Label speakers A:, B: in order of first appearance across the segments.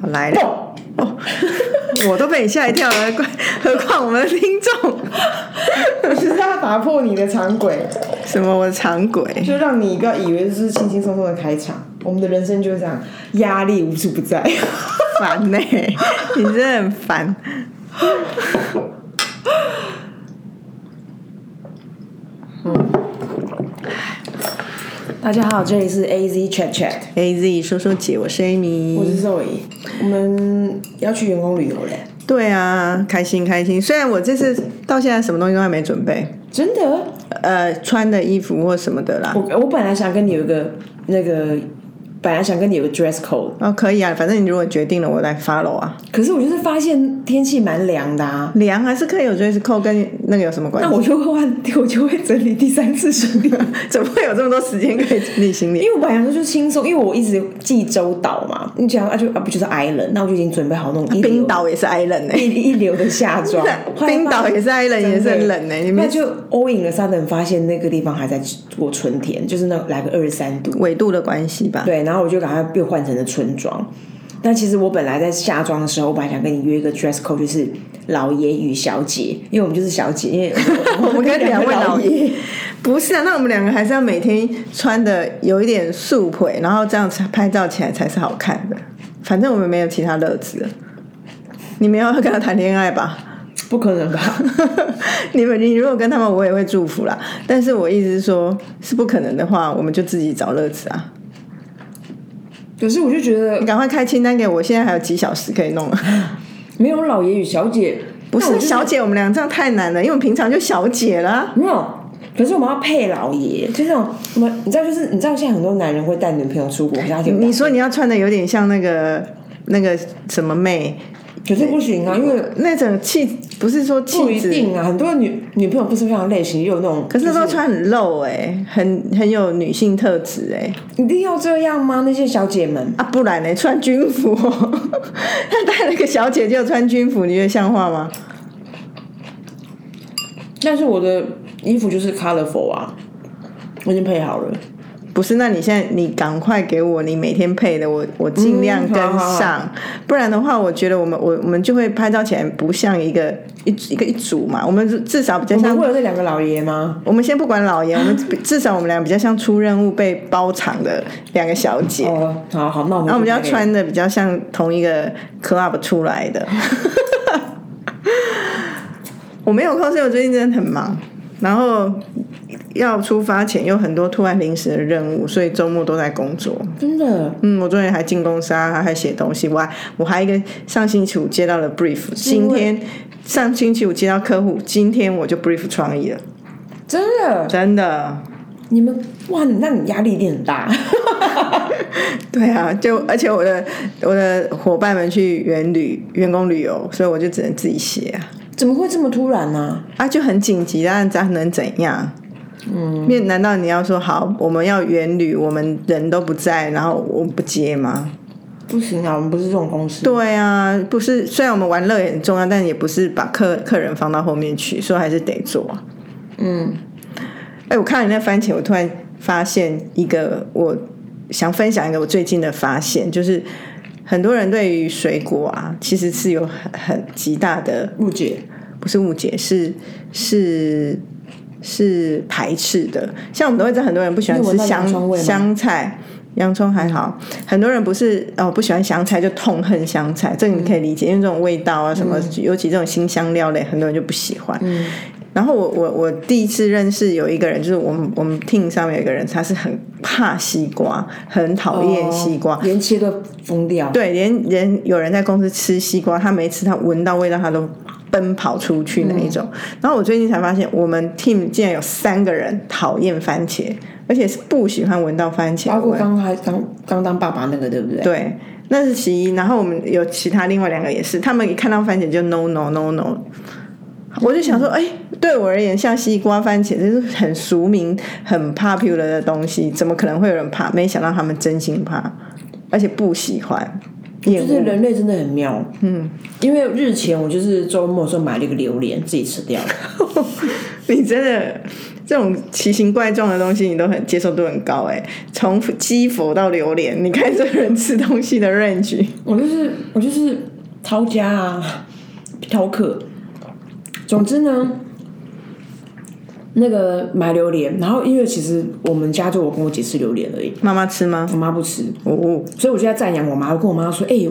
A: 好来了，哦，我都被你吓一跳了，怪何况我们的听众，
B: 我 是要打破你的常轨，
A: 什么我的常轨，
B: 就让你不要以为这是轻轻松松的开场。我们的人生就是这样，压力无处不在。
A: 烦呢、你真的很烦。
B: 大家好，这里是 A Z Chat
A: Chat，A Z 说说姐，我是 Amy 我。
B: 是 Zoe，我们要去员工旅游嘞，
A: 对啊，开心开心。虽然我这次到现在什么东西都还没准备，
B: 真的。
A: 呃，穿的衣服或什么的啦。
B: 我我本来想跟你有一个那个，本来想跟你有个 dress code，
A: 哦，可以啊，反正你如果决定了，我来 follow 啊。
B: 可是我就是发现天气蛮凉的啊，
A: 凉还是可以有 dress code，跟那个有什么关系？
B: 那我就会换，我就会整理第三次行李。
A: 怎么会有这么多时间可以整理行李？
B: 因为我本来想说就轻松，因为我一直记周岛嘛，你讲啊就啊不就是 island，那我就已经准备好那种
A: 冰岛也是 island 呢、
B: 一一流的夏装，
A: 冰岛也是 island，也是很冷呢、你们
B: 那就 all in 了 sudden 发现那个地方还在过春天，就是那来个二十三度，
A: 纬度的关系吧？
B: 对，然后我就赶快被换成了春装。但其实我本来在夏装的时候，我本来想跟你约一个 dress code，就是老爷与小姐，因为我们就是小姐，因为
A: 我们跟两位老
B: 爷。
A: 不是啊，那我们两个还是要每天穿的有一点素腿，然后这样才拍照起来才是好看的。反正我们没有其他乐子。你们要跟他谈恋爱吧？
B: 不可能吧？
A: 你们你如果跟他们，我也会祝福啦。但是我意思是说，是不可能的话，我们就自己找乐子啊。
B: 可是我就觉得
A: 你赶快开清单给我，现在还有几小时可以弄了。
B: 没有老爷与小姐，
A: 不是小姐，我们俩这样太难了，因为我们平常就小姐啦。
B: 没有。可是我们要配老爷，就那种我们你知道，就是你知道现在很多男人会带女朋友出国，
A: 你说你要穿的有点像那个那个什么妹，
B: 可是不行啊，因为
A: 那种气不是说
B: 不
A: 气质，
B: 一定啊，很多女女朋友不是非常类型，也有那种，
A: 可是那时候穿很露哎、很很有女性特质哎、
B: 一定要这样吗？那些小姐们，
A: 啊，不然呢？穿军服、哦，他带了个小姐就穿军服，你觉得像话吗？
B: 但是我的衣服就是 colorful 啊，我已经配好了。
A: 不是，那你现在你赶快给我你每天配的，我我尽量跟
B: 嗯好好
A: 上，不然的话，我觉得我们我我们就会拍照起来不像一个一一个一组嘛，我们至少比较
B: 我们
A: 像
B: 会有这两个老爷吗？
A: 我们先不管老爷，我们至少我们俩比较像出任务被包场的两个小姐，
B: 哦，好好，那我们
A: 然后我们就要穿的比较像同一个 club 出来的。我没有空，是因为我最近真的很忙，然后要出发前有很多突然临时的任务，所以周末都在工作。
B: 真的
A: 嗯，我昨天还进公司啊，还写东西，我还我还一个上星期五接到了 brief，今天上星期五接到客户，今天我就 brief 创意了，
B: 真的，
A: 真的。
B: 你们哇，那你压力一定很大。
A: 对啊，就而且我的我的伙伴们去员旅员工旅游，所以我就只能自己写啊，
B: 怎么会这么突然呢、
A: 啊就很紧急，那这样能怎样？嗯，面难道你要说好我们要远旅，我们人都不在，然后我们不接吗？
B: 不行啊，我们不是这种公司。
A: 对啊，不是，虽然我们玩乐也很重要，但也不是把客客人放到后面去，所以还是得做啊。
B: 嗯，
A: 哎，我看你那番茄，我突然发现一个，我想分享一个我最近的发现，就是很多人对于水果啊，其实是有很很极大的
B: 误解。
A: 不是误解，是是是排斥的。像我们都会知道，很多人不喜欢吃香香菜。洋葱还好，很多人不是哦不喜欢香菜就痛恨香菜，这个你可以理解，因为这种味道啊什么，尤其这种新香料类，很多人就不喜欢。然后我我我第一次认识有一个人，就是我们我们 team 上面有一个人，他是很怕西瓜，很讨厌西瓜，
B: 连切都疯掉。
A: 对，连人有人在公司吃西瓜，他没吃他闻到味道，他都奔跑出去那一种。然后我最近才发现，我们 team 竟然有三个人讨厌番茄，而且是不喜欢闻到番茄味。
B: 包括刚还刚刚当爸爸那个，对不对？
A: 对，那是其一。然后我们有其他另外两个也是，他们一看到番茄就 no no no no。我就想说，哎、对我而言，像西瓜、番茄，这是很俗名、很 popular 的东西，怎么可能会有人怕？没想到他们真心怕，而且不喜欢，
B: 就是。人类真的很妙。嗯，因为日前我就是周末的时候买了一个榴莲，自己吃掉了。
A: 你真的这种奇形怪状的东西，你都很接受度很高哎。从鸡佛到榴莲，你看这人吃东西的 range。
B: 我就是我就是掏家啊，挑客。总之呢，那个买榴莲，然后因为其实我们家就我跟我姐吃榴莲而已，
A: 妈妈吃吗？
B: 我妈不吃，
A: 哦，
B: 所以我就在赞扬我妈。我跟我妈说：“哎、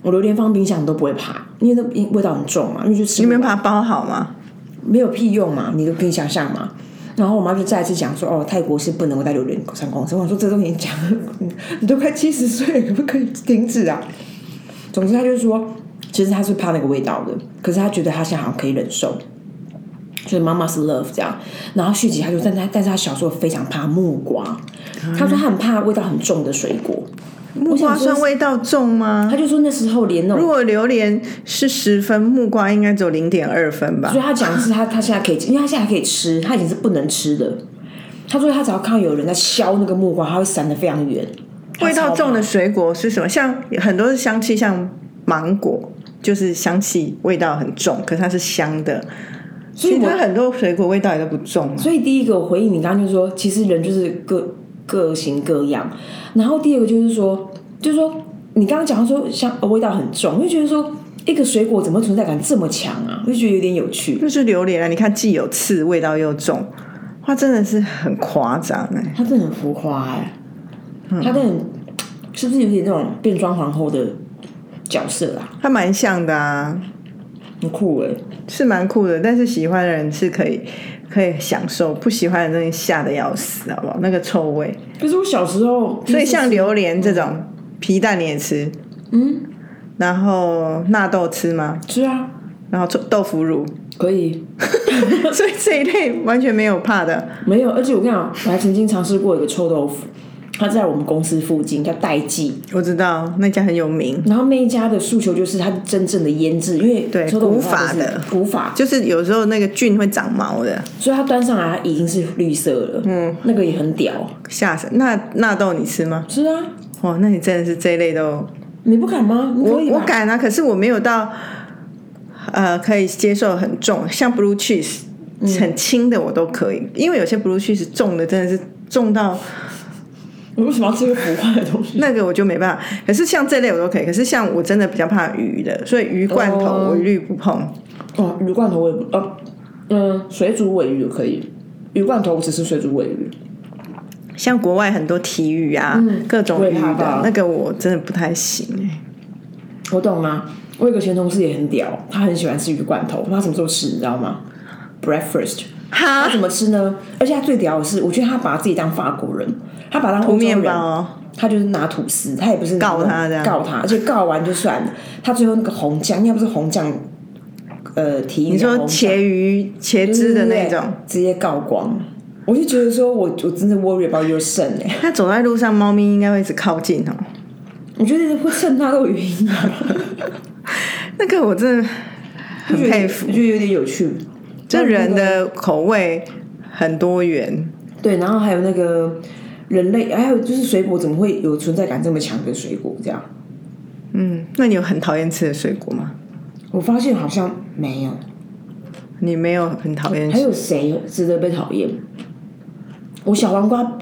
B: 我榴莲放冰箱都不会怕，因为那味道很重嘛，因为就吃不完
A: 你们把它包好吗？
B: 没有屁用嘛，你都可以想象嘛。然后我妈就再一次讲说，哦，泰国是不能够带榴莲上公司。我说这都已经讲你都快七十岁了，可不可以停止啊？总之，她就说，其实他是怕那个味道的，可是他觉得他现在好像可以忍受，就是妈妈是 love 这样。然后续集他就但他但是他小时候非常怕木瓜，他说他很怕味道很重的水果。
A: 木瓜算味道重吗？
B: 他就说那时候连那种
A: 如果榴莲是十分，木瓜应该只有零点二分吧
B: 所？以他讲的是他他现在可以，因为他现在还可以吃，他已经是不能吃的。他说他只要看到有人在削那个木瓜，他会闪的非常远。
A: 味道重的水果是什么？像很多是香气，像芒果，就是香气味道很重，可是它是香的。
B: 所以
A: 它很多水果味道也都不重啊。
B: 所以第一个我回应你刚刚就是说，其实人就是各各型各样。然后第二个就是说，就是说你刚刚讲到说香呃味道很重，我就觉得说一个水果怎么存在感这么强啊？我就觉得有点有趣。
A: 就是榴莲啊，你看既有刺，味道又重，它，真的是很夸张哎。
B: 它真的很浮夸哎、它真的很是不是有点那种变装皇后的角色啊？
A: 它蛮像的啊，
B: 很酷哎、
A: 是蛮酷的，但是喜欢的人是可以可以享受，不喜欢的真的吓得要死，好不好？那个臭味。
B: 可是我小时候，
A: 所以像榴莲这种皮蛋你也吃，
B: 嗯，
A: 然后纳豆吃吗？
B: 吃啊，
A: 然后臭豆腐乳，
B: 可以。
A: 所以这一类完全没有怕的。
B: 没有，而且我跟你讲，我还曾经尝试过一个臭豆腐，它在我们公司附近叫代记，
A: 我知道那家很有名，
B: 然后那一家的诉求就是它真正的腌制，因为
A: 对古法的。
B: 古法，
A: 就是有时候那个菌会长毛的，
B: 所以它端上来它已经是绿色了，嗯，那个也很屌，
A: 吓死。那纳豆你吃吗？
B: 吃啊，
A: 哇，那你真的是这一类都
B: 你不敢吗？
A: 我我敢啊，可是我没有到呃可以接受很重，像 blue cheese 很轻的我都可以，因为有些 blue cheese 重的真的是重到
B: 你为什么要吃个腐坏的东西？
A: 那个我就没办法。可是像这类我都可以，可是像我真的比较怕鱼的，所以鱼罐头
B: 哦
A: 我一律不碰。
B: 哦，鱼罐头我也不，呃，嗯，水煮尾鱼可以，鱼罐头我只吃水煮尾鱼，
A: 像国外很多体育啊，各种鱼
B: 怕
A: 的那个我真的不太行哎、
B: 我懂吗？我有个前同事也很屌，他很喜欢吃鱼罐头，他什么时候吃你知道吗？Breakfast。他，怎么吃呢？而且他最屌的是，我觉得他把自己当法国人，他把他当欧洲
A: 涂面包。
B: 他就是拿吐司，他也不是
A: 告他这样。
B: 告他，而且告完就算了，他最后那个红酱，应该不是红酱，呃，提
A: 你说茄鱼茄汁的那种，
B: 直接告光，我就觉得说我我真的 worry about your son 哎、
A: 他走在路上，猫咪应该会一直靠近哦。
B: 我觉得会蹭他都有原因啊，
A: 那个我真的很佩服。
B: 我，觉得有点有趣。
A: 这人的口味很多元。
B: 对，然后还有那个人类，还有就是水果怎么会有存在感这么强的水果这样？
A: 嗯，那你有很讨厌吃的水果吗？
B: 我发现好像没有。
A: 你没有很讨厌吃？
B: 还有谁值得被讨厌？我小黄瓜，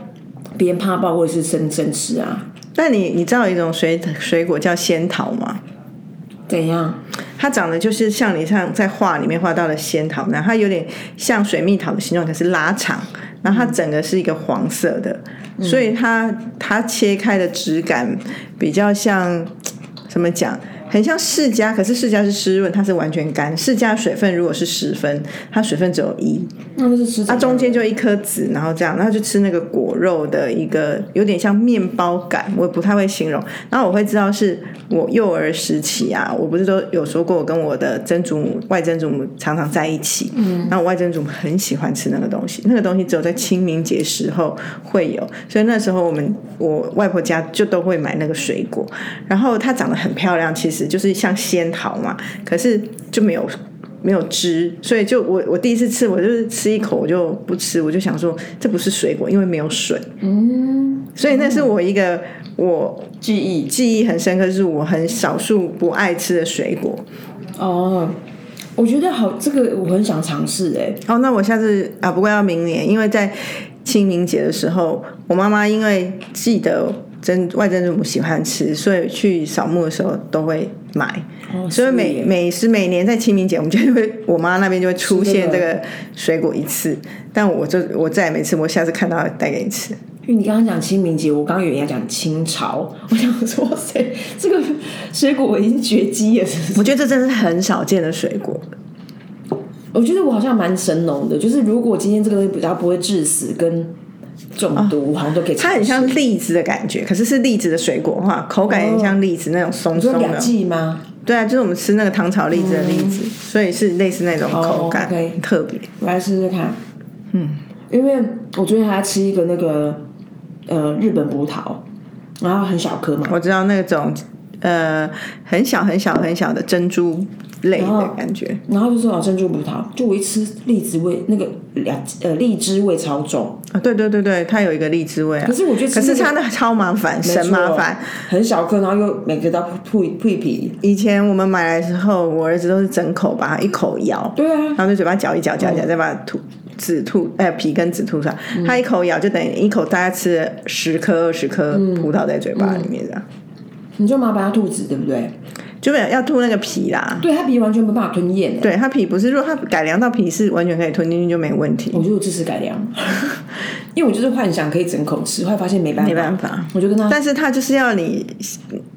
B: 别人怕爆，或者是生生吃啊。
A: 那你你知道有一种水水果叫仙桃吗？
B: 怎样？
A: 它长得就是像你像在画里面画到的仙桃然后，它有点像水蜜桃的形状，可是拉长，然后它整个是一个黄色的，所以它它切开的质感比较像怎么讲？很像释迦，可是释迦是湿润，它是完全干。释迦水分如果是十分，它水分只有一，
B: 那就是吃
A: 它
B: 它
A: 中间就一颗籽，然后这样，然后就吃那个果肉的一个有点像面包感，我也不太会形容。然后我会知道是我幼儿时期啊，我不是都有说过，我跟我的曾祖母、外曾祖母常常在一起，嗯，然后我外曾祖母很喜欢吃那个东西，那个东西只有在清明节时候会有，所以那时候我们我外婆家就都会买那个水果，然后它长得很漂亮，其实就是像仙桃嘛，可是就没有没有汁，所以就我我第一次吃，我就是吃一口我就不吃，我就想说这不是水果，因为没有水。嗯，所以那是我一个我
B: 记忆
A: 记忆很深刻，是我很少数不爱吃的水果。
B: 哦。我觉得好，这个我很想尝试哎。
A: 哦，那我下次啊，不过要明年，因为在清明节的时候，我妈妈因为记得曾外曾祖母喜欢吃，所以去扫墓的时候都会买。
B: 哦
A: 所以每每是每年在清明节，我们就会我妈那边就会出现这个水果一次，但我就我再也没吃，我下次看到带给你吃。
B: 因为你刚刚讲清明节，我刚刚以为你要讲清朝，我想说，哇塞，这个水果已经绝迹了。是是
A: 我觉得这真的是很少见的水果。
B: 我觉得我好像蛮神农的，就是如果今天这个东西比较不会致死跟中毒，好像都可以尝试。
A: 它很像栗子的感觉，可是是栗子的水果哈，口感也很像栗子那种松松的。
B: 季吗？
A: 对啊，就是我们吃那个糖炒栗子的栗子，所以是类似那种口感，特别。
B: 我来试试看。嗯，因为我昨天还在吃一个那个呃日本葡萄，然后很小颗嘛，
A: 我知道那种呃很小很小很小的珍珠类的感觉，
B: 然后就说哦珍珠葡萄，就我一吃荔枝味，那个两呃荔枝味超重，
A: 啊，对对对对，它有一个荔枝味啊。
B: 可是我觉得那个
A: 可是它那超麻烦，神麻烦。，
B: 很小颗，然后又每个都铺铺皮，
A: 以前我们买来的时候，我儿子都是整口把它一口咬，
B: 对啊，
A: 然后就嘴巴嚼一嚼嚼一嚼，再把它吐籽吐，呃皮跟籽吐出来。他一口咬就等于一口大概吃了十颗二十颗葡萄在嘴巴里面这样，
B: 你就麻烦它吐籽，对不对？
A: 就没有要吐那个皮啦。
B: 对，它皮完全没办法吞咽，
A: 对，它皮不是，如果它改良到皮是完全可以吞进去就没问题。
B: 我觉得我支持改良，因为我就是幻想可以整口吃，后来发现没办法，
A: 没办法，
B: 我就跟他
A: 但是他就是要你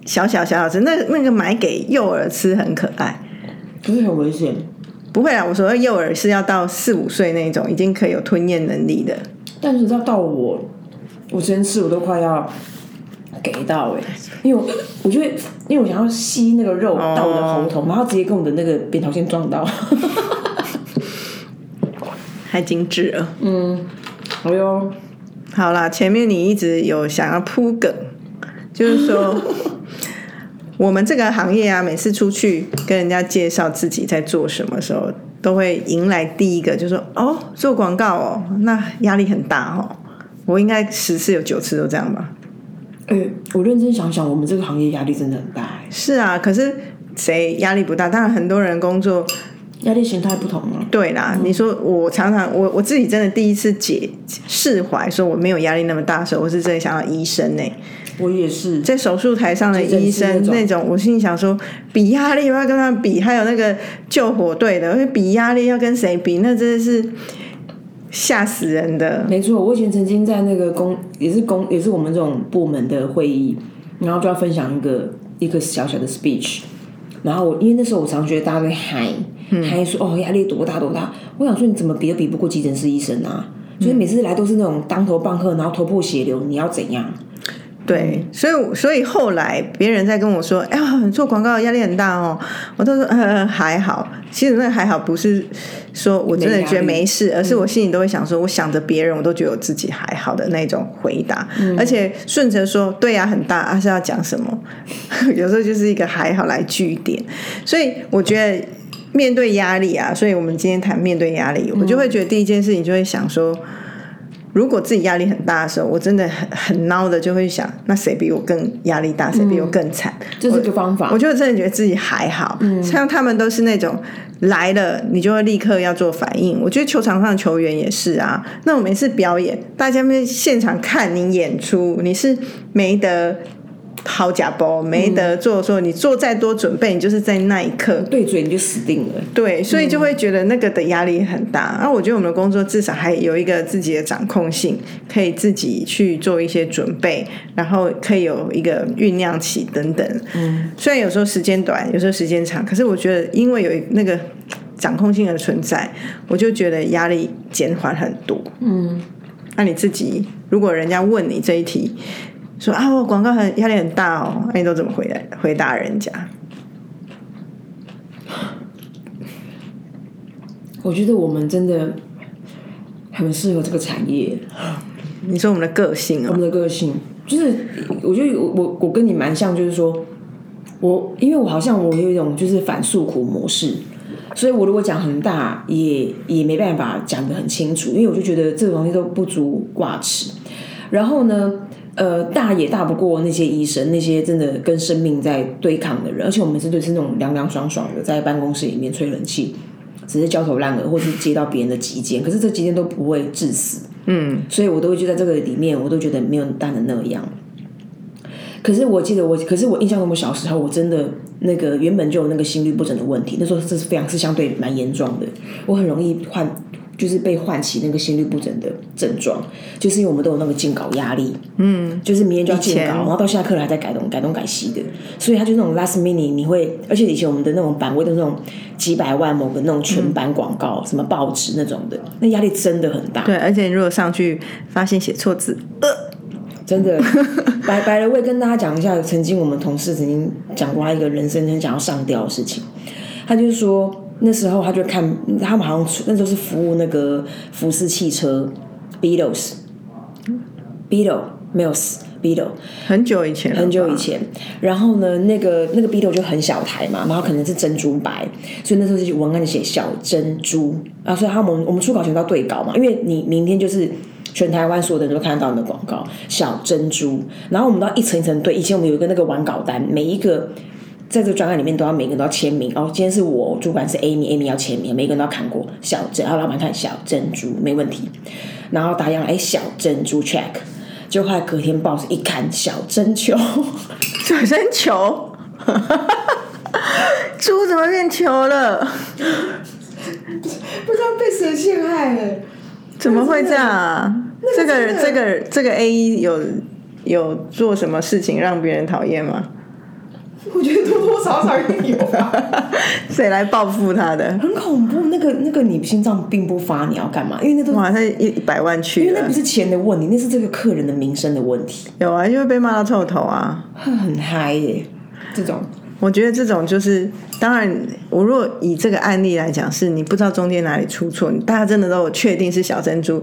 A: 小小小小吃，那那个买给幼儿吃很可爱。
B: 可是很危险。
A: 不会啦，我所谓幼儿是要到四五岁那种，已经可以有吞咽能力的。
B: 但是到到我，我之前吃我都快要给到哎、因为我我就会，因为我想要吸那个肉到我的喉头，然后直接跟我的那个扁桃腺撞到。
A: 太精致了。
B: 嗯哎呦，
A: 好啦，前面你一直有想要铺梗，就是说 我们这个行业啊，每次出去跟人家介绍自己在做什么时候，都会迎来第一个，就说哦，做广告哦，那压力很大哦。我应该十次有九次都这样吧？
B: 哎、我认真想想，我们这个行业压力真的很大、哎
A: 是啊，可是谁压力不大？当然很多人工作
B: 压力形态不同啊。
A: 对啦，你说我常常我我自己真的第一次解释怀，说我没有压力那么大的时候，我是真的想到医生呢、
B: 我也是，
A: 在手术台上的医生
B: 那种
A: 我心里想说，比压力我要跟他们比，还有那个救火队的，而且比压力要跟谁比，那真的是吓死人的。
B: 没错，我以前曾经在那个公，也是公，也是我们这种部门的会议，然后就要分享一个一个小小的 speech，然后我因为那时候我常觉得大家在嗨嗨说哦压力多大多大，我想说你怎么比都比不过急诊室医生啊，就是每次来都是那种当头棒喝，然后头破血流，你要怎样？
A: 对，所以所以后来别人在跟我说，哎呀，你做广告压力很大哦，我都说呃还好。其实那还好不是说我真的觉得没事，而是我心里都会想说，我想着别人，我都觉得我自己还好的那种回答，而且顺着说对呀、很大，啊是要讲什么，有时候就是一个还好来据点。所以我觉得面对压力啊，所以我们今天谈面对压力，我就会觉得第一件事情就会想说。如果自己压力很大的时候，我真的很很孬的，就会想，那谁比我更压力大，谁比我更惨？
B: 这是个方法
A: 我。就真的觉得自己还好，像他们都是那种来了你就会立刻要做反应。我觉得球场上的球员也是啊。那我每次表演，大家们现场看你演出，你是没得好假包，没得做说你做再多准备，你就是在那一刻
B: 对嘴你就死定了。
A: 对，所以就会觉得那个的压力很大。然后我觉得我们的工作至少还有一个自己的掌控性，可以自己去做一些准备，然后可以有一个酝酿期等等。嗯，虽然有时候时间短，有时候时间长，可是我觉得因为有那个掌控性的存在，我就觉得压力减缓很多。嗯，那你自己如果人家问你这一题，说啊，我广告很压力很大哦，那你都怎么回答回答人家？
B: 我觉得我们真的很适合这个产业。
A: 你说我们的个性哦，
B: 我们的个性就是，我觉得我我我跟你蛮像，就是说，我因为我好像我有一种就是反诉苦模式，所以我如果讲很大，也也没办法讲得很清楚，因为我就觉得这个东西都不足挂齿。然后呢，呃，大也大不过那些医生，那些真的跟生命在对抗的人，而且我们是对是那种凉凉爽爽的，在办公室里面吹冷气。只是焦头烂额，或是接到别人的急件，可是这急件都不会致死。嗯，所以我都会就在这个里面，我都觉得没有大的那样。可是我记得我，可是我印象中我小时候，我真的那个原本就有那个心律不整的问题，那时候这是非常是相对蛮严重的，我很容易患。就是被唤起那个心律不整的症状，就是因为我们都有那个进稿压力，嗯，就是明天就要进稿，然后到下课了还在改东改东改西的，所以他就那种 last minute，你会，而且以前我们的那种版位都是那种几百万某个那种全版广告，什么报纸那种的，那压力真的很大。
A: 对，而且如果上去发现写错字，呃，
B: 真的，白白的，我也跟大家讲一下，曾经我们同事曾经讲过他一个人生很想要上吊的事情，他就是说。那时候他就看，他们好像那时候是服务那个福斯汽车，Beatles，Beatles 没有死，Beatles
A: 很久以前，
B: 很久以前。然后呢，那个那个 Beatles 就很小台嘛，然后可能是珍珠白，所以那时候就文案写小珍珠啊。所以他们我们初稿全都要对稿嘛，因为你明天就是全台湾所有的人都看得到你的广告，小珍珠。然后我们都要一层一层对。以前我们有一个那个完稿单，每一个。在这个专案里面，都要每个人都要签名。哦，今天是我主管是 Amy，Amy 要签名，每个人都要看过小珍，然后老板看小珍珠没问题，然后打样哎小珍珠 check，就后来隔天报纸一看小珍球，
A: 小珍球，猪怎么变球了？
B: 不知道被谁陷害了？
A: 怎么会这样啊？这个这个这个 A 有有做什么事情让别人讨厌吗？
B: 我觉得多多少少有吧。
A: 谁来报复他的？
B: 很恐怖。那个那个，你心脏并不发，你要干嘛？因为那都
A: 哇，他一一百万去，
B: 因为那不是钱的问题，那是这个客人的名声的问题。
A: 有啊，因为被骂到臭头啊，
B: 很嗨耶。这种，
A: 我觉得这种就是，当然，我如果以这个案例来讲，是你不知道中间哪里出错，大家真的都确定是小珍珠。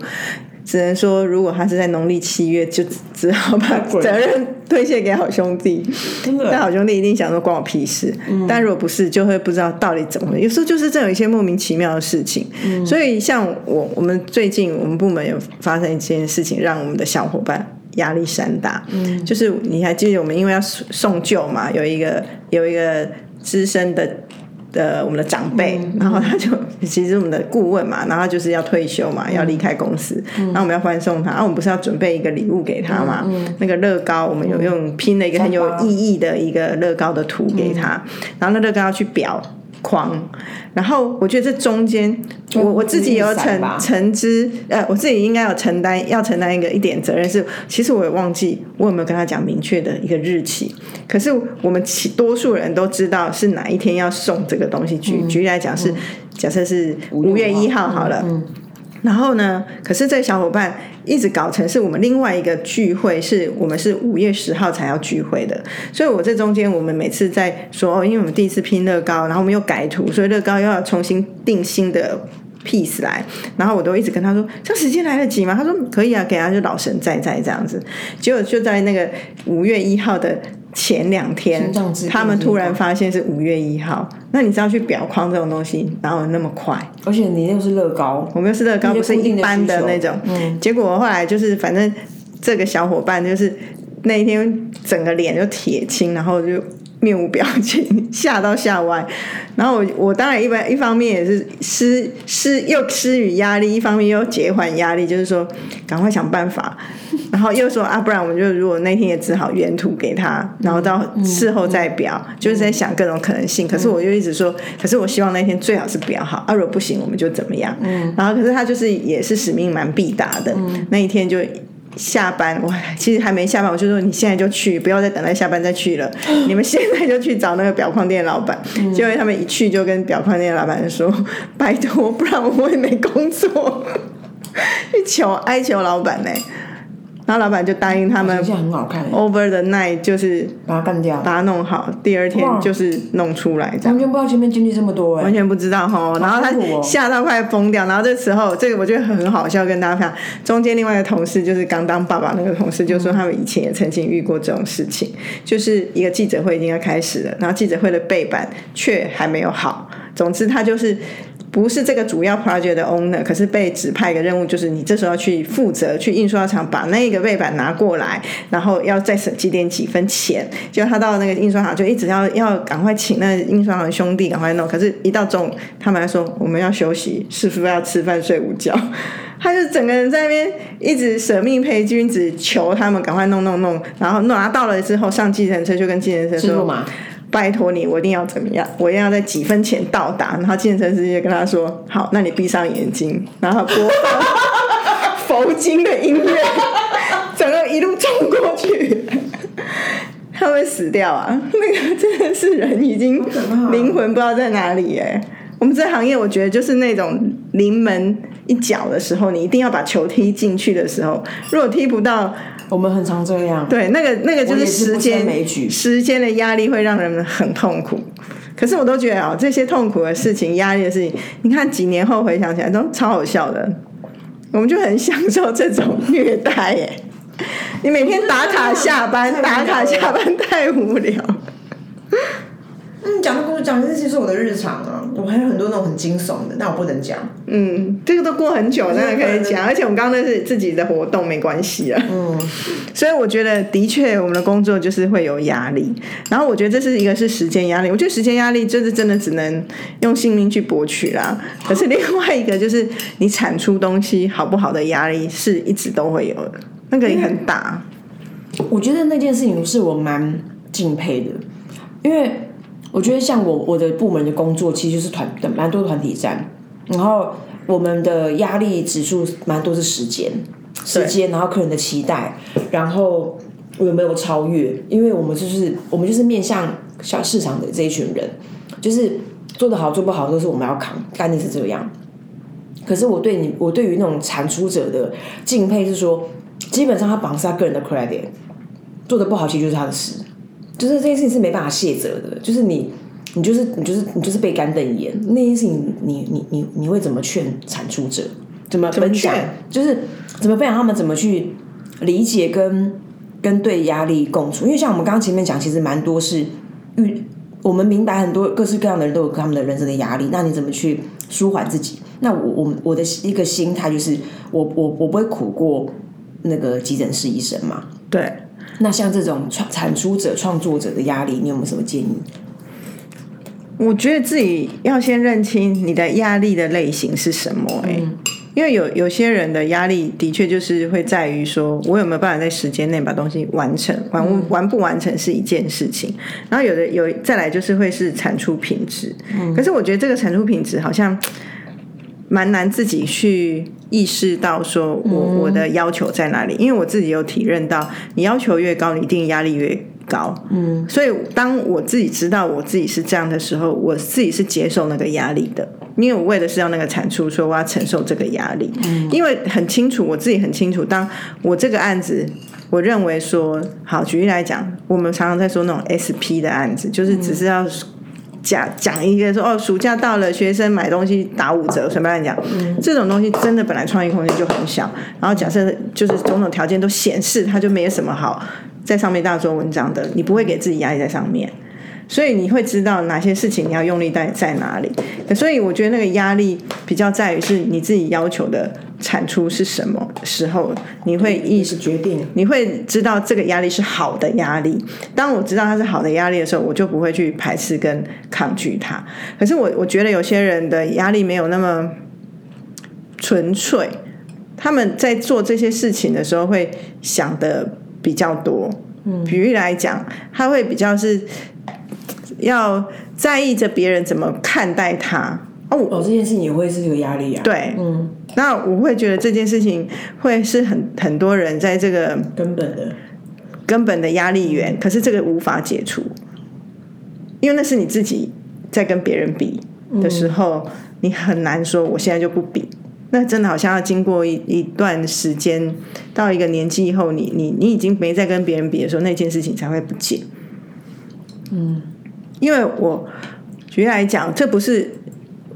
A: 只能说，如果他是在农历七月，就只好把责任推卸给好兄弟。但好兄弟一定想说关我屁事。但如果不是，就会不知道到底怎么。有时候就是这有一些莫名其妙的事情。所以像我，我们最近我们部门有发生一件事情，让我们的小伙伴压力山大。就是你还记得我们因为要送旧嘛，有一个有一个资深的。的我们的长辈，然后他就其实我们的顾问嘛，然后就是要退休嘛，要离开公司，然后我们要欢送他，然后我们不是要准备一个礼物给他嘛？那个乐高，我们有用拼了一个很有意义的一个乐高的图给他，然后那乐高要去裱。框，然后我觉得这中间，我我自己有承承知，呃，我自己应该有承担，要承担一个一点责任是，其实我也忘记我有没有跟他讲明确的一个日期，可是我们其多数人都知道是哪一天要送这个东西举，举例来讲是，假设是五月一号好了。然后呢？可是这小伙伴一直搞成是我们另外一个聚会，是我们是五月十号才要聚会的。所以我这中间，我们每次在说，因为我们第一次拼乐高，然后我们又改图，所以乐高又要重新定新的 piece 来。然后我都一直跟他说：“这时间来得及吗？”他说：“可以啊，给他就老神在在这样子。”结果就在那个五月一号的。前两天，他们突然发现是五月一号。那你知道去表框这种东西哪有那么快？
B: 而且你又是乐高，
A: 我们又是乐高，不是一般的那种。嗯。结果后来就是，反正这个小伙伴就是那一天整个脸就铁青，然后就。面无表情，吓到吓歪。然后我我当然一般一方面也是施施又施予压力，一方面又减缓压力，就是说赶快想办法。然后又说啊，不然我们就如果那天也只好原图给他，然后到事后再表，就是在想各种可能性。可是我就一直说，可是我希望那天最好是表好，啊，如果不行我们就怎么样。嗯。然后可是他就是也是使命蛮必达的，那一天就。下班，我其实还没下班，我就说你现在就去，不要再等待下班再去了。你们现在就去找那个表框店老板，结果他们一去就跟表框店老板说：“拜托，不然我也没工作。”去求哀求老板呢。然后老板就答应他们，over the night 就是
B: 把它干掉，
A: 把它弄好，第二天就是弄出来。
B: 完全不知道前面经历这么多，
A: 完全不知道哈。然后他吓到快疯掉。然后这时候，这个我觉得很好笑，跟大家分享。中间另外一个同事就是刚当爸爸那个同事，就说他们以前也曾经遇过这种事情，就是一个记者会已经要开始了，然后记者会的背板却还没有好。总之他就是。不是这个主要 project 的 owner，可是被指派一个任务，就是你这时候要去负责去印刷厂把那个背板拿过来，然后要再省几点几分钱。就他到那个印刷厂就一直要要赶快请那印刷厂兄弟赶快弄，可是一到中午他们还说我们要休息，师傅要吃饭睡午觉。他就整个人在那边一直舍命陪君子，求他们赶快弄弄弄，然后拿到了之后上计程车就跟计程车说。拜托你，我一定要怎么样？我一定要在几分前到达。然后健身师就跟他说：“好，那你闭上眼睛，然后播 放佛经的音乐，整个一路冲过去，他会死掉啊！那个真的是人已经灵魂不知道在哪里哎。我们这行业，我觉得就是那种临门一脚的时候，你一定要把球踢进去的时候，如果踢不到。
B: 我们很常这样，
A: 对，那个那个就是时间，时间的压力会让人们很痛苦。可是我都觉得啊，这些痛苦的事情、压力的事情，你看几年后回想起来都超好笑的。我们就很享受这种虐待耶！你每天打卡下班，打卡下班太无聊。
B: 嗯，讲这些是我的日常啊，我还有很多那种很惊悚的，但我不能讲。
A: 嗯，这个都过很久，当然可以讲。而且我们刚刚那是自己的活动，没关系啊。嗯，所以我觉得的确，我们的工作就是会有压力。然后我觉得这是一个是时间压力，我觉得时间压力就是真的只能用性命去博取啦。可是另外一个就是你产出东西好不好的压力是一直都会有的，那个也很大。
B: 我觉得那件事情是我蛮敬佩的，因为。我觉得像我我的部门的工作，其实就是团蛮多团体战，然后我们的压力指数蛮多是时间，时间，然后客人的期待，然后有没有超越？因为我们就是我们就是面向小市场的这一群人，就是做得好做不好都是我们要扛，概念是这样。可是我对你，我对于那种产出者的敬佩是说，基本上他绑是他个人的 credit，做的不好其实就是他的事。就是这件事情是没办法卸责的，就是你，你就是你就是你就是被干瞪眼，那件事情你你你你会怎么劝产出者？怎么分享？就是怎么分享他们怎么去理解跟跟对压力共处？因为像我们刚刚前面讲，其实蛮多是遇我们明白很多各式各样的人都有他们的人生的压力，那你怎么去舒缓自己？那我我我的一个心态就是，我我我不会苦过那个急诊室医生嘛？
A: 对。
B: 那像这种创产出者、创作者的压力，你有没有什么建议？
A: 我觉得自己要先认清你的压力的类型是什么。哎，因为有有些人的压力的确就是会在于说，我有没有办法在时间内把东西完成，完完不完成是一件事情。然后有的有再来就是会是产出品质。嗯，可是我觉得这个产出品质好像。蛮难自己去意识到说我我的要求在哪里，因为我自己有体认到，你要求越高，你一定压力越高。嗯，所以当我自己知道我自己是这样的时候，我自己是接受那个压力的，因为我为的是要那个产出，所以我要承受这个压力。嗯，因为很清楚，我自己很清楚，当我这个案子，我认为说，好，举例来讲，我们常常在说那种 SP 的案子，就是只是要。讲讲一个说哦，暑假到了，学生买东西打五折，随便讲，这种东西真的本来创意空间就很小。然后假设就是种种条件都显示，它就没有什么好在上面大做文章的，你不会给自己压力在上面。所以你会知道哪些事情你要用力在在哪里，所以我觉得那个压力比较在于是你自己要求的产出是什么时候，你会意识
B: 决定，
A: 你会知道这个压力是好的压力。当我知道它是好的压力的时候，我就不会去排斥跟抗拒它。可是我我觉得有些人的压力没有那么纯粹，他们在做这些事情的时候会想的比较多。嗯，比喻来讲，他会比较是。要在意着别人怎么看待他
B: 哦，哦，这件事情也会是一个压力啊。
A: 对，嗯，那我会觉得这件事情会是很很多人在这个
B: 根本的
A: 根本的压力源，可是这个无法解除，因为那是你自己在跟别人比的时候，你很难说我现在就不比。那真的好像要经过一一段时间，到一个年纪以后，你你你已经没再跟别人比的时候，那件事情才会不见。嗯。因为我举例来讲，这不是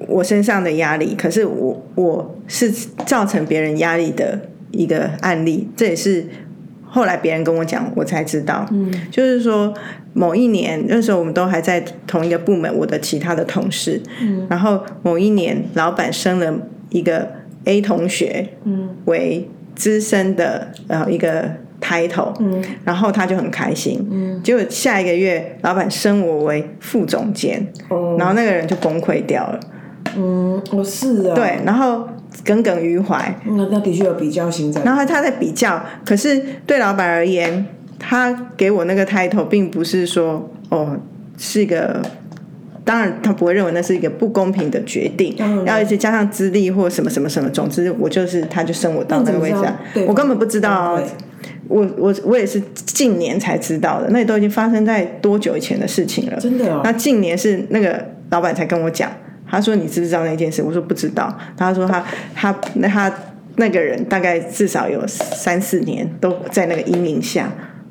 A: 我身上的压力，可是我我是造成别人压力的一个案例。这也是后来别人跟我讲，我才知道。嗯，就是说，某一年，那时候我们都还在同一个部门，我的其他的同事，嗯，然后某一年，老板升了一个 A 同学，嗯，为资深的呃一个 title，嗯，然后他就很开心，嗯，结果下一个月，老板升我为副总监，哦，然后那个人就崩溃掉了，
B: 嗯，我是啊，
A: 对，然后耿耿于怀，
B: 那那的确有比较心在，
A: 然后他在比较，可是对老板而言。他给我那个 title，并不是说哦是一个，当然他不会认为那是一个不公平的决定，要一直加上资历或什么什么什么，总之我就是他就升我到那个位置，我根本不知道，我我我也是近年才知道的，那都已经发生在多久以前的事情了，
B: 真的哦。
A: 那近年是那个老板才跟我讲，他说你知不知道那件事？我说不知道，他说他他那他那个人大概至少有三四年都在那个阴影下。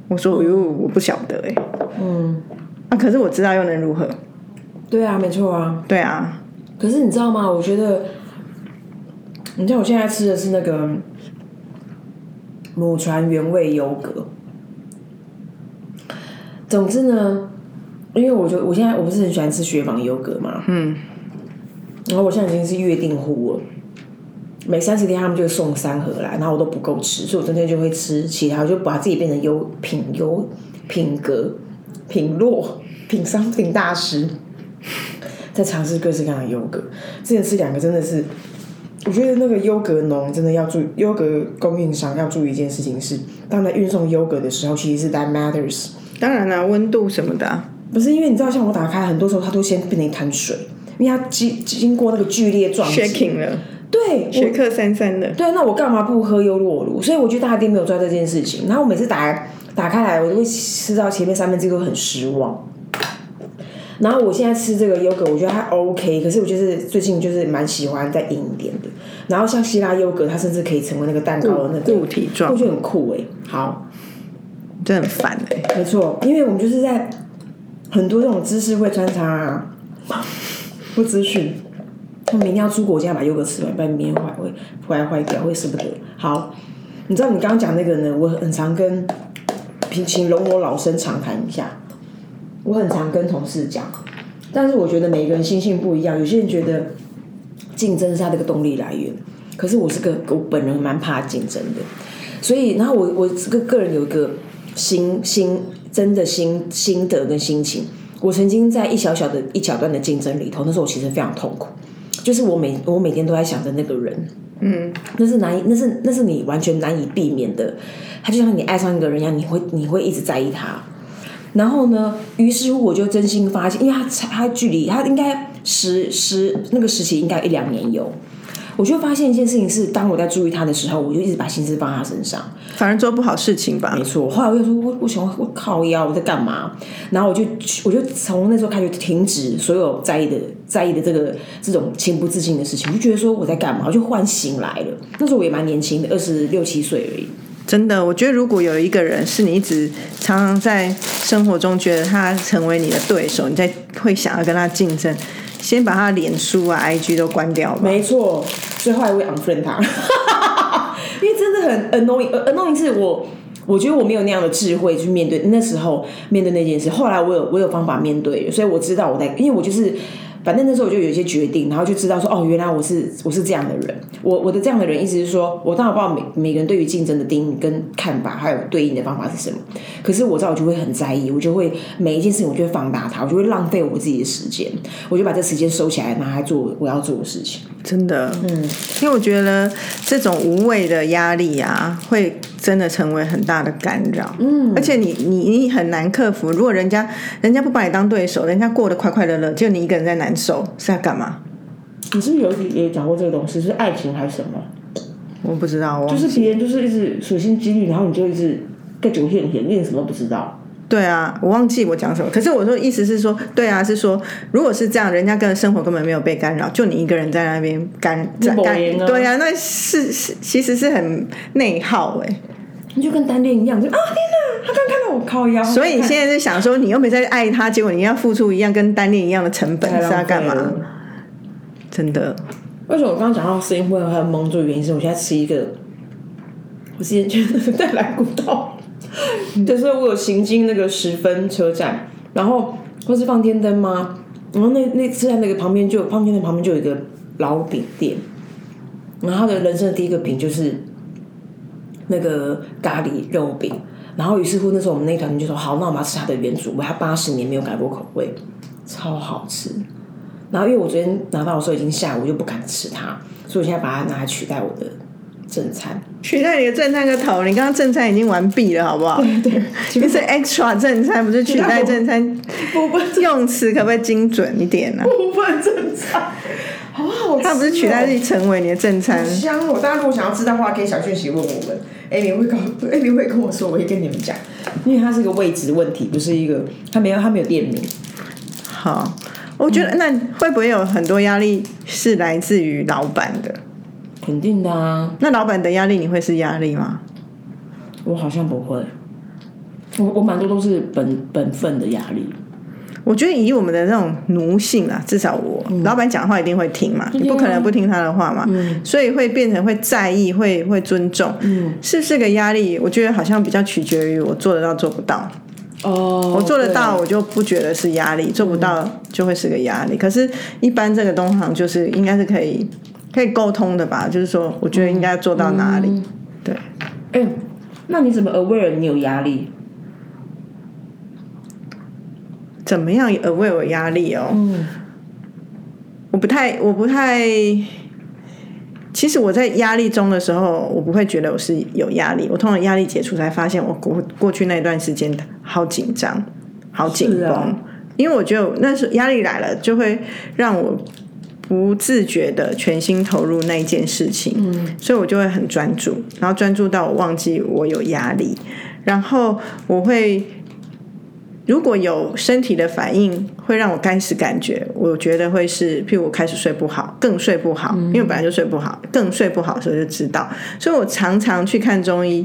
A: 我说哟，我不晓得哎，嗯，啊，可是我知道又能如何？
B: 对啊，没错啊，
A: 对啊。
B: 可是你知道吗？我觉得，你知道我现在吃的是那个母传原味优格。总之呢，因为我就我现在我不是很喜欢吃雪纺优格嘛，嗯，然后我现在已经是月订户了。每三十天他们就送三盒来，然后我都不够吃，所以我今天就会吃其他，我就把自己变成优品优品格品落品商品大师，在尝试各式各样的优格。之前吃两个真的是，我觉得那个优格农真的要注意，优格供应商要注意一件事情是，当在运送优格的时候，其实是 that matters。
A: 当然了，温度什么的，
B: 不是因为你知道，像我打开，很多时候它都先变成一滩水，因为它经经过那个剧烈撞击
A: 了。
B: 对，
A: 学克三三的。
B: 对，那我干嘛不喝优酪乳？所以我觉得大家一定没有做这件事情。然后我每次打打开来，我都会吃到前面三分之一都很失望。然后我现在吃这个优格，我觉得还 OK，可是我就是最近就是蛮喜欢再硬一点的。然后像希腊优格，它甚至可以成为那个蛋糕的那个
A: 固体状，
B: 我觉得很酷哎。好，
A: 真的很烦哎。
B: 没错，因为我们就是在很多这种知识会穿插啊，不资讯。他明天要出国，家把优格吃完，不然明天坏会坏坏掉，会舍不得。好，你知道你刚刚讲那个呢？我很常跟平行容我老生常谈一下。我很常跟同事讲，但是我觉得每个人心性不一样。有些人觉得竞争是他这个动力来源，可是我是个我本人蛮怕竞争的。所以，然后我我这个个人有一个心心真的心心得跟心情。我曾经在一小小的一小段的竞争里头，那时候我其实非常痛苦。就是我每我每天都在想着那个人，嗯，那是难以，那是那是你完全难以避免的。他就像你爱上一个人一样，你会你会一直在意他。然后呢，于是乎我就真心发现，因为他他距离他应该十十那个时期应该一两年有。我就发现一件事情是，当我在注意他的时候，我就一直把心思放他身上，
A: 反而做不好事情吧。
B: 没错，后来我就说，我我想我靠腰，我在干嘛？然后我就我就从那时候开始停止所有在意的在意的这个这种情不自禁的事情，我就觉得说我在干嘛？我就唤醒来了。那时候我也蛮年轻的，二十六七岁而已。
A: 真的，我觉得如果有一个人是你一直常常在生活中觉得他成为你的对手，你在会想要跟他竞争。先把他脸书啊、IG 都关掉吧。
B: 没错，最后来会 unfriend 他，因为真的很 annoying。annoying 是我，我觉得我没有那样的智慧去面对那时候面对那件事。后来我有我有方法面对，所以我知道我在，因为我就是。反正那时候我就有一些决定，然后就知道说哦，原来我是我是这样的人。我我的这样的人意思是说，我当然不知道每每个人对于竞争的定义跟看法，还有对应的方法是什么。可是我知道我就会很在意，我就会每一件事情我就会放大它，我就会浪费我自己的时间，我就把这时间收起来，拿来做我要做的事情。
A: 真的，嗯，因为我觉得这种无谓的压力啊，会真的成为很大的干扰。嗯，而且你你你很难克服。如果人家人家不把你当对手，人家过得快快乐乐，就你一个人在难受，是在干嘛？
B: 你是不是有也讲过这个东西？是爱情还是什么？
A: 我不知道，
B: 就是别人就是一直处心积虑，然后你就一直各种骗骗，你什么都不知道。
A: 对啊，我忘记我讲什么。可是我说意思是说，对啊，是说，如果是这样，人家跟生活根本没有被干扰，就你一个人在那边干干，对啊，那是是其实是很内耗哎。
B: 你就跟单恋一样，就啊天哪，他刚看到我靠腰。
A: 所以你现在是想说，你又没在爱他，结果你要付出一样跟单恋一样的成本，是要干嘛？真的。
B: 为什么我刚刚讲到声音会还有蒙住？原因是我现在吃一个，我之前觉得在来古道。就是我有行经那个十分车站，然后不是放天灯吗？然后那那是在那个旁边就放天灯旁边就有一个老饼店，然后他的人生的第一个饼就是那个咖喱肉饼。然后于是乎那时候我们那团就说好，那我们要吃它的原主味，它八十年没有改过口味，超好吃。然后因为我昨天拿到的时候已经下午，就不敢吃它，所以我现在把它拿来取代我的正餐。
A: 取代你的正餐个头！你刚刚正餐已经完毕了，好不好？
B: 对，
A: 你是 extra 正餐，不是取代正餐。
B: 部分
A: 用词可不可以精准一点呢、
B: 部分正餐，好好吃、哦。
A: 它不是取代自己成为你的正餐。
B: 香哦！大家如果想要知道的话，可以小讯息问我们，Amy 会告，Amy 会跟我说，我会跟你们讲，因为它是个位置问题，不是一个，它没有，它没有店名。
A: 好，我觉得那会不会有很多压力是来自于老板的？
B: 肯定的啊，
A: 那老板的压力你会是压力吗？
B: 我好像不会，我我蛮多都是本本分的压力。
A: 我觉得以我们的那种奴性啊，至少我、老板讲的话一定会听嘛，你不可能不听他的话嘛，所以会变成会在意，会会尊重，嗯是不是个压力？我觉得好像比较取决于我做得到做不到。
B: 哦，
A: 我做得到，我就不觉得是压力；做不到就会是个压力。可是，一般这个东行就是应该是可以可以沟通的吧？就是说，我觉得应该做到哪里？对，
B: 哎、那你怎么 aware 你有压力？
A: 怎么样 aware 有压力哦？
B: 嗯
A: 我不太，我不太。其实我在压力中的时候，我不会觉得我是有压力。我通常压力解除才发现，我过过去那段时间好紧张，好紧绷。
B: 啊
A: 因为我觉得那是压力来了，就会让我不自觉的全心投入那一件事情，嗯，所以我就会很专注，然后专注到我忘记我有压力，然后我会如果有身体的反应，会让我开始感觉，我觉得会是，譬如我开始睡不好，更睡不好，因为本来就睡不好，更睡不好的时候就知道，所以我常常去看中医，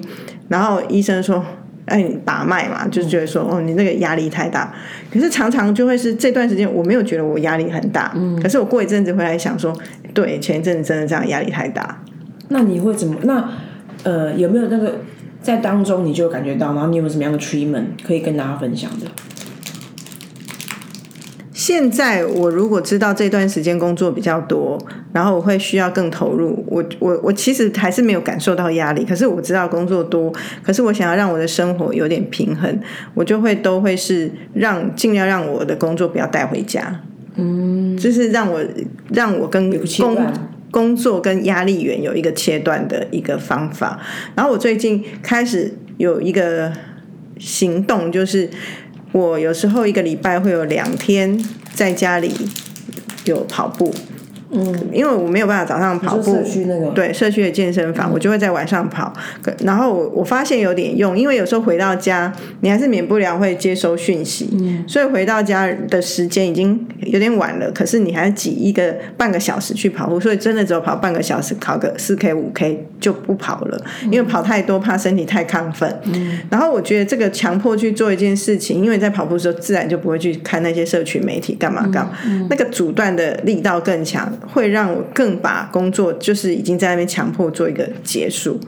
A: 然后医生说。哎，你把脉嘛，就是觉得说，哦，你那个压力太大。可是常常就会是这段时间，我没有觉得我压力很大，嗯，可是我过一阵子回来想说，对，前一阵子真的这样压力太大。
B: 那你会怎么？那呃，有没有那个在当中你就感觉到，然后你有什么样的 treatment 可以跟大家分享的？
A: 现在我如果知道这段时间工作比较多，然后我会需要更投入，我我我其实还是没有感受到压力，可是我知道工作多，可是我想要让我的生活有点平衡，我就会都会是让尽量让我的工作不要带回家，嗯，就是让我让我跟工工作跟压力源有一个切断的一个方法。然后我最近开始有一个行动，就是我有时候一个礼拜会有两天在家里有跑步。嗯，因为我没有办法早上跑步，
B: 社区那个
A: 对社区的健身房，我就会在晚上跑。然后我我发现有点用，因为有时候回到家，你还是免不了会接收讯息，所以回到家的时间已经有点晚了。可是你还挤一个半个小时去跑步，所以真的只有跑半个小时，跑个四 K 五 K 就不跑了，因为跑太多怕身体太亢奋。然后我觉得这个强迫去做一件事情，因为在跑步的时候自然就不会去看那些社群媒体干嘛干嘛，那个阻断的力道更强，会让我更把工作就是已经在那边强迫做一个结束。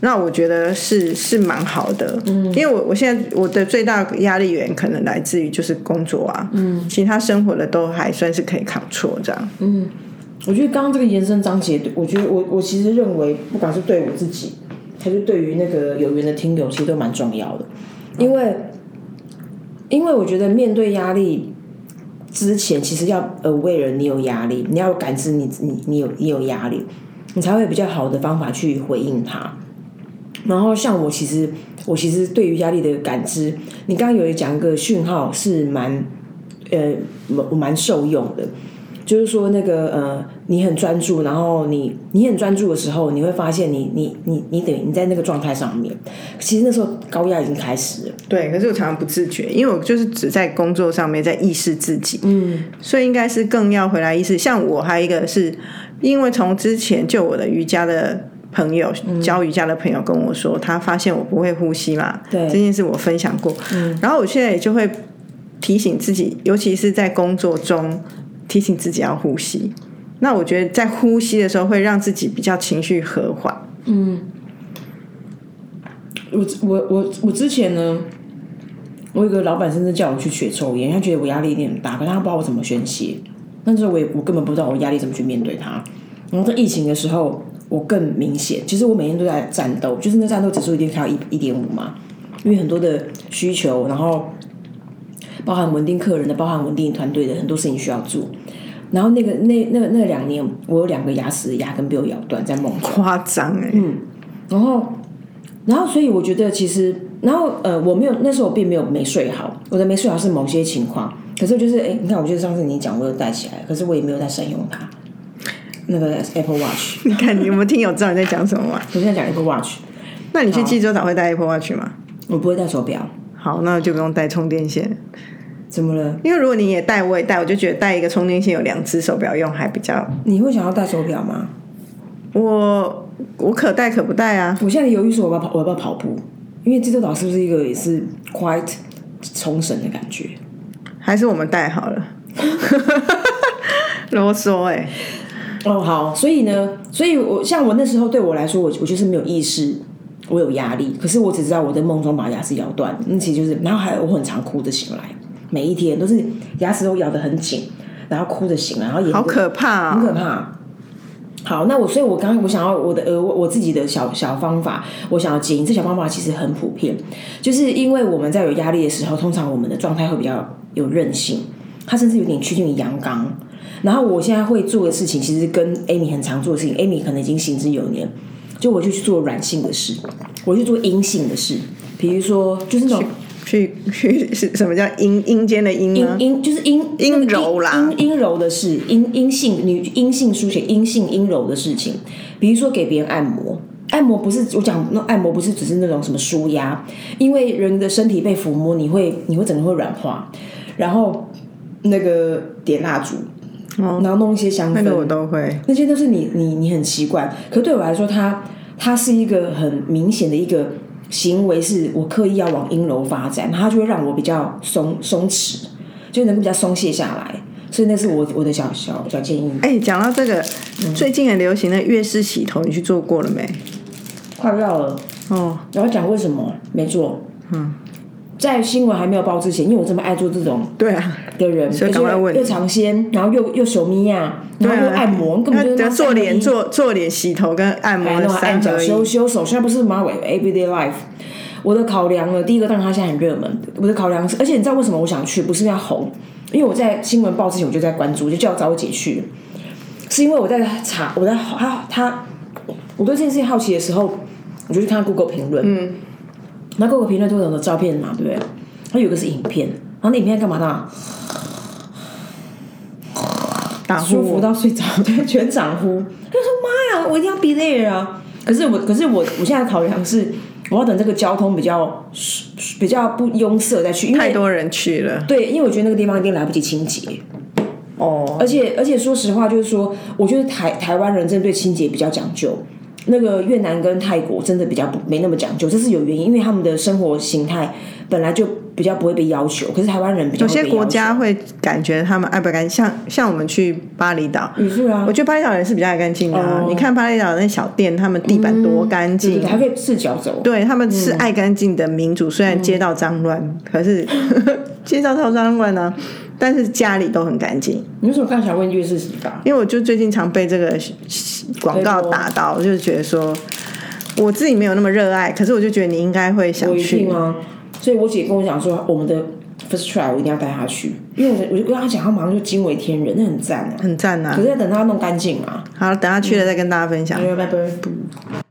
A: 那我觉得是是蛮好的，嗯，因为我我现在我的最大压力源可能来自于就是工作啊，嗯，其他生活的都还算是可以扛错这样，嗯。
B: 我觉得刚刚这个延伸章节，我觉得我我其实认为，不管是对我自己，还是对于那个有缘的听友，其实都蛮重要的，因为因为我觉得面对压力之前，其实要呃为人你有压力，你要感知你你你有你有压力，你才会比较好的方法去回应他。然后像我其实我其实对于压力的感知，你刚刚有讲一个讯号是蛮呃我蛮受用的。就是说，那个呃，你很专注，然后你你很专注的时候，你会发现你你你你等于你在那个状态上面，其实那时候高压已经开始了。
A: 对，可是我常常不自觉，因为我就是只在工作上面在意识自己，嗯，所以应该是更要回来意识。像我还有一个是因为从之前就我的瑜伽的朋友教瑜伽的朋友跟我说，他发现我不会呼吸嘛，
B: 对。
A: 这件事我分享过，嗯。然后我现在也就会提醒自己，尤其是在工作中提醒自己要呼吸。那我觉得在呼吸的时候会让自己比较情绪和缓。
B: 嗯我我我我之前呢，我有个老板甚至叫我去学抽烟，他觉得我压力有点大，可是他不知道我怎么宣泄。那时候我也我根本不知道我压力怎么去面对它。然后在疫情的时候，我更明显，其实我每天都在战斗，就是那战斗指数一定开到一一点五嘛，因为很多的需求，然后包含稳定客人的，包含稳定团队的很多事情需要做。然后那个那那那两年，我有两个牙齿的牙根被我咬断，在梦中。
A: 夸张哎，
B: 嗯，然后，然后，所以我觉得其实，然后呃，我没有那时候我并没有没睡好，我的没睡好是某些情况，可是就是哎，你看，我觉得上次你讲我有带起来，可是我也没有在善用它。那个 Apple Watch，
A: 你看你有没有听友知道你在讲什么吗？
B: 我现在讲 Apple Watch，
A: 那你去济州岛会带 Apple Watch 吗？
B: 我不会戴手表。
A: 好，那就不用带充电线。
B: 怎么了？
A: 因为如果你也带，我也带，我就觉得带一个充电线有两只手表用还比较。
B: 你会想要戴手表吗？
A: 我我可带可不带啊。
B: 我现在犹豫说我要跑，我要不要跑步？因为济州岛是不是一个也是 quite 冲绳的感觉？
A: 还是我们带好了？啰嗦哎。
B: 哦，好，所以呢，所以我像我那时候对我来说，我我就是没有意识，我有压力，可是我只知道我在梦中把牙齿咬断，那其实就是，然后还有我很常哭着醒来，每一天都是牙齿都咬得很紧，然后哭着醒来，然后也
A: 好可怕，
B: 很可怕。好，那我所以，我刚刚我想要我的呃我自己的小小方法，我想要建议这小方法其实很普遍，就是因为我们在有压力的时候，通常我们的状态会比较有韧性，它甚至有点趋近于阳刚。然后我现在会做的事情，其实跟 Amy 很常做的事情，Amy 可能已经行之有年，就我就去做软性的事，我去做阴性的事，比如说就是那种
A: 去去是什么叫阴阴间的阴
B: 阴阴就是阴
A: 阴柔啦，
B: 阴阴柔的事，阴阴性女阴性书写阴性阴柔的事情，比如说给别人按摩，按摩不是我讲那按摩不是只是那种什么舒压，因为人的身体被抚摸，你会你会整个会软化，然后那个点蜡烛。然后弄一些香氛，
A: 那个我都会。
B: 那些都是你你你很习惯，可对我来说，它它是一个很明显的一个行为，是我刻意要往阴柔发展，它就会让我比较松松弛，就能够比较松懈下来。所以那是我我的小小小建议。
A: 哎，讲到这个，最近很流行的月式洗头，你去做过了没？
B: 快要了哦。然后讲为什么没做？嗯。在新闻还没有报之前，因为我这么爱做这种
A: 对啊
B: 的人，
A: 所以赶快问
B: 又尝鲜，然后又又手咪呀，然后又按摩，根本就是
A: 做脸做做脸洗头跟按摩，
B: 按脚修修手，现在不是马尾 everyday life。我的考量呢，第一个当然它现在很热门，我的考量是，而且你知道为什么我想去？不是要红，因为我在新闻报之前我就在关注，就叫找我姐去，是因为我在查，我在他他，我对这件事情好奇的时候，我就去看 Google 评论，嗯。那各个评论都有的照片嘛，对不对？它有个是影片，然后那影片干嘛呢？
A: 打
B: 舒服到睡着，对，全场呼。他说：“妈呀，我一定要 be there 啊！”可是我，可是我，我现在考量是，我要等这个交通比较比较不拥塞再去，因为
A: 太多人去了。
B: 对，因为我觉得那个地方一定来不及清洁。哦。而且，而且说实话，就是说，我觉得台台湾人真的对清洁比较讲究。那个越南跟泰国真的比较不没那么讲究，这是有原因，因为他们的生活形态本来就比较不会被要求。可是台湾人比较
A: 有些国家会感觉他们爱不干净，像像我们去巴厘岛，
B: 是啊，
A: 我觉得巴厘岛人是比较爱干净的。你看巴厘岛那小店，他们地板多干净，
B: 还可以赤脚走。
A: 对他们是爱干净的民族，虽然街道脏乱，可是 街道超脏乱呢。但是家里都很干净。
B: 你为什么刚想问月式洗发？
A: 因为我就最近常被这个广告打到，我就觉得说我自己没有那么热爱，可是我就觉得你应该会想去
B: 吗？所以我姐跟我讲说，我们的 first try 我一定要带她去，因为我我就跟她讲，她马上就惊为天人，那很赞啊，
A: 很赞啊。
B: 可是要等她弄干净嘛。
A: 好，等她去了再跟大家分享。
B: 拜拜。